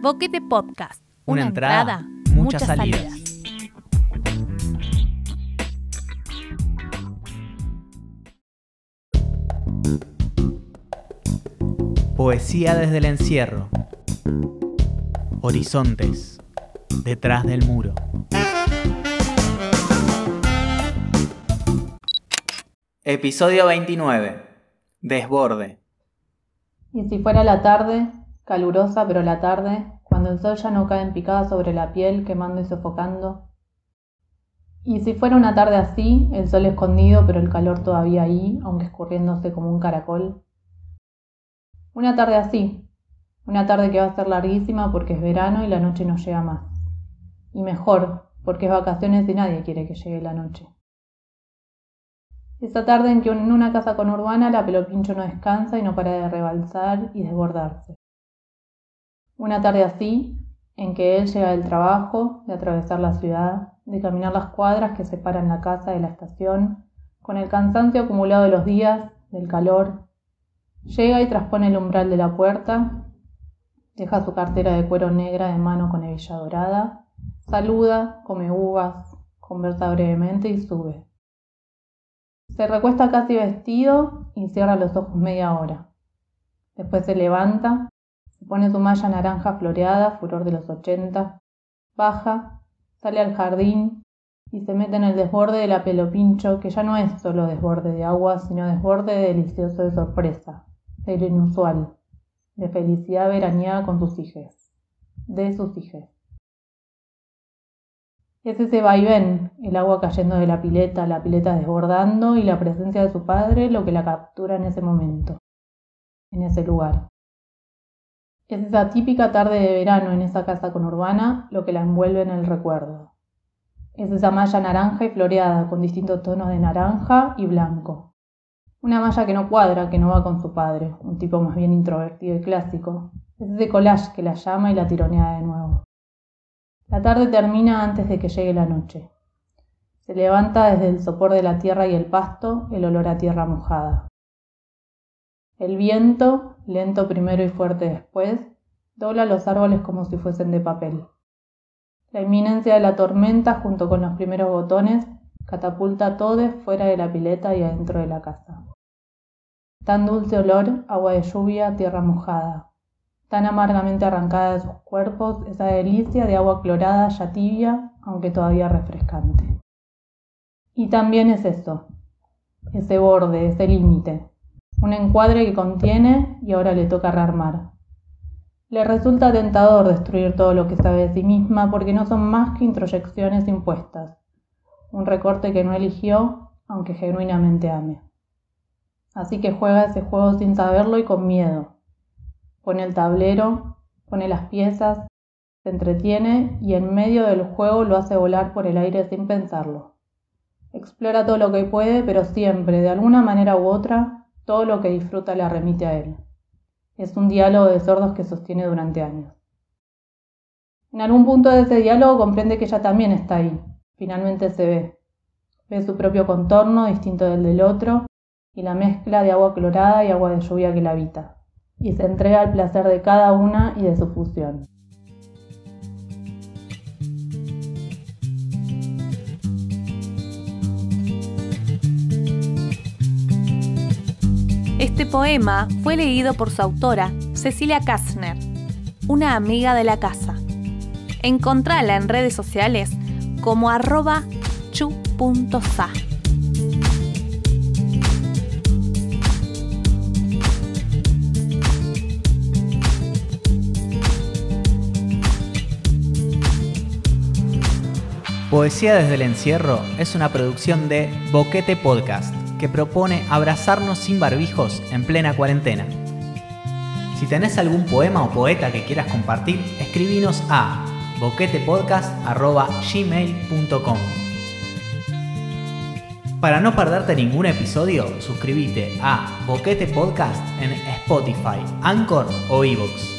Boquete Podcast. Una entrada, muchas salidas. Poesía desde el encierro. Horizontes. Detrás del muro. Episodio 29. Desborde. Y si fuera la tarde, calurosa pero la tarde, cuando el sol ya no cae en picada sobre la piel, quemando y sofocando. Y si fuera una tarde así, el sol escondido pero el calor todavía ahí, aunque escurriéndose como un caracol. Una tarde así, una tarde que va a ser larguísima porque es verano y la noche no llega más. Y mejor, porque es vacaciones y nadie quiere que llegue la noche. Esa tarde en que en una casa conurbana la pelopincho no descansa y no para de rebalsar y desbordarse. Una tarde así, en que él llega del trabajo, de atravesar la ciudad, de caminar las cuadras que separan la casa de la estación, con el cansancio acumulado de los días, del calor, llega y traspone el umbral de la puerta, deja su cartera de cuero negra de mano con hebilla dorada, saluda, come uvas, conversa brevemente y sube. Se recuesta casi vestido y cierra los ojos media hora. Después se levanta, se pone su malla naranja floreada, furor de los ochenta, baja, sale al jardín y se mete en el desborde de la pelopincho, que ya no es solo desborde de agua, sino desborde delicioso de sorpresa, de inusual, de felicidad veraniega con sus hijas, de sus hijas. Es ese vaivén, el agua cayendo de la pileta, la pileta desbordando y la presencia de su padre lo que la captura en ese momento, en ese lugar. Es esa típica tarde de verano en esa casa conurbana lo que la envuelve en el recuerdo. Es esa malla naranja y floreada con distintos tonos de naranja y blanco. Una malla que no cuadra, que no va con su padre, un tipo más bien introvertido y clásico. Es ese collage que la llama y la tironea de nuevo. La tarde termina antes de que llegue la noche. Se levanta desde el sopor de la tierra y el pasto el olor a tierra mojada. El viento, lento primero y fuerte después, dobla los árboles como si fuesen de papel. La inminencia de la tormenta, junto con los primeros botones, catapulta a todos fuera de la pileta y adentro de la casa. Tan dulce olor, agua de lluvia, tierra mojada. Tan amargamente arrancada de sus cuerpos, esa delicia de agua clorada ya tibia, aunque todavía refrescante. Y también es eso, ese borde, ese límite, un encuadre que contiene y ahora le toca rearmar. Le resulta tentador destruir todo lo que sabe de sí misma porque no son más que introyecciones impuestas, un recorte que no eligió, aunque genuinamente ame. Así que juega ese juego sin saberlo y con miedo. Pone el tablero, pone las piezas, se entretiene y en medio del juego lo hace volar por el aire sin pensarlo. Explora todo lo que puede, pero siempre, de alguna manera u otra, todo lo que disfruta la remite a él. Es un diálogo de sordos que sostiene durante años. En algún punto de ese diálogo comprende que ella también está ahí. Finalmente se ve. Ve su propio contorno distinto del del otro y la mezcla de agua clorada y agua de lluvia que la habita. Y se entrega al placer de cada una y de su fusión. Este poema fue leído por su autora, Cecilia Kastner, una amiga de la casa. Encontrala en redes sociales como arroba. Poesía desde el encierro es una producción de Boquete Podcast que propone abrazarnos sin barbijos en plena cuarentena. Si tenés algún poema o poeta que quieras compartir, escribinos a boquetepodcast.gmail.com Para no perderte ningún episodio, suscríbete a Boquete Podcast en Spotify, Anchor o Evox.